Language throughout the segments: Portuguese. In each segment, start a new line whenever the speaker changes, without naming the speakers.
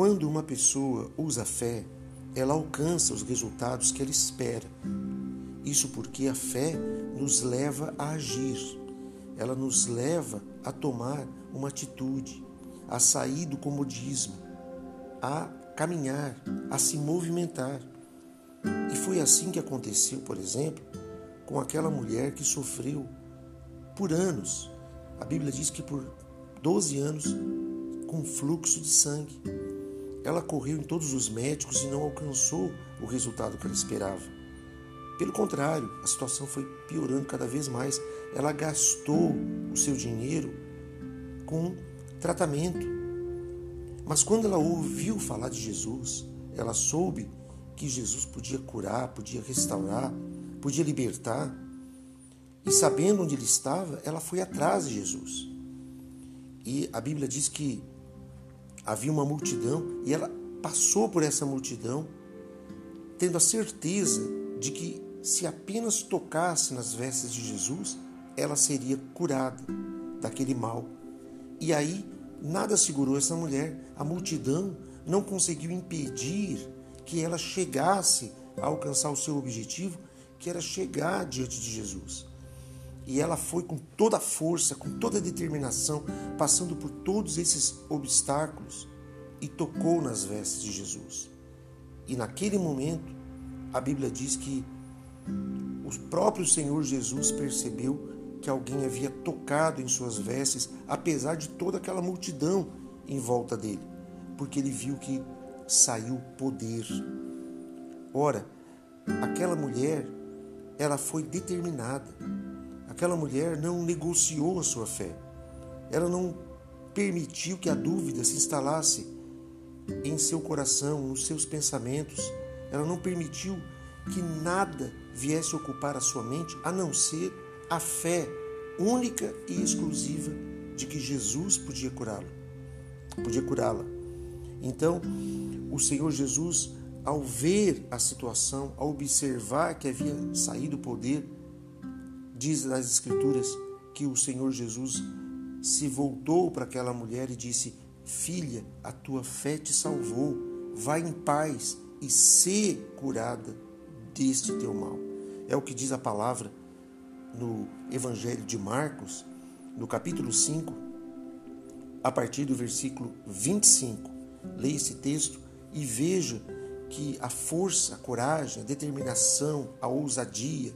Quando uma pessoa usa a fé, ela alcança os resultados que ela espera. Isso porque a fé nos leva a agir, ela nos leva a tomar uma atitude, a sair do comodismo, a caminhar, a se movimentar. E foi assim que aconteceu, por exemplo, com aquela mulher que sofreu por anos. A Bíblia diz que por 12 anos com fluxo de sangue. Ela correu em todos os médicos e não alcançou o resultado que ela esperava. Pelo contrário, a situação foi piorando cada vez mais. Ela gastou o seu dinheiro com tratamento. Mas quando ela ouviu falar de Jesus, ela soube que Jesus podia curar, podia restaurar, podia libertar. E sabendo onde ele estava, ela foi atrás de Jesus. E a Bíblia diz que havia uma multidão e ela passou por essa multidão, tendo a certeza de que se apenas tocasse nas vestes de Jesus, ela seria curada daquele mal. E aí nada segurou essa mulher, a multidão não conseguiu impedir que ela chegasse a alcançar o seu objetivo, que era chegar diante de Jesus. E ela foi com toda a força, com toda a determinação, passando por todos esses obstáculos e tocou nas vestes de Jesus. E naquele momento, a Bíblia diz que o próprio Senhor Jesus percebeu que alguém havia tocado em suas vestes, apesar de toda aquela multidão em volta dele, porque ele viu que saiu poder. Ora, aquela mulher, ela foi determinada. Aquela mulher não negociou a sua fé. Ela não permitiu que a dúvida se instalasse em seu coração, nos seus pensamentos. Ela não permitiu que nada viesse ocupar a sua mente a não ser a fé única e exclusiva de que Jesus podia curá-lo. Podia curá-la. Então, o Senhor Jesus, ao ver a situação, ao observar que havia saído o poder, diz nas Escrituras que o Senhor Jesus se voltou para aquela mulher e disse: Filha, a tua fé te salvou. Vai em paz e ser curada deste teu mal. É o que diz a palavra no Evangelho de Marcos, no capítulo 5, a partir do versículo 25. Leia esse texto e veja que a força, a coragem, a determinação, a ousadia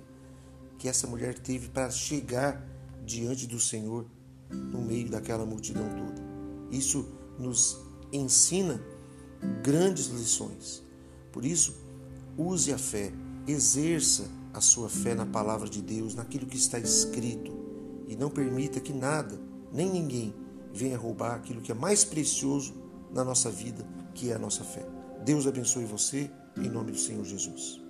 que essa mulher teve para chegar diante do Senhor no meio daquela multidão toda. Isso nos ensina grandes lições. Por isso, use a fé, exerça a sua fé na palavra de Deus, naquilo que está escrito, e não permita que nada, nem ninguém, venha roubar aquilo que é mais precioso na nossa vida, que é a nossa fé. Deus abençoe você, em nome do Senhor Jesus.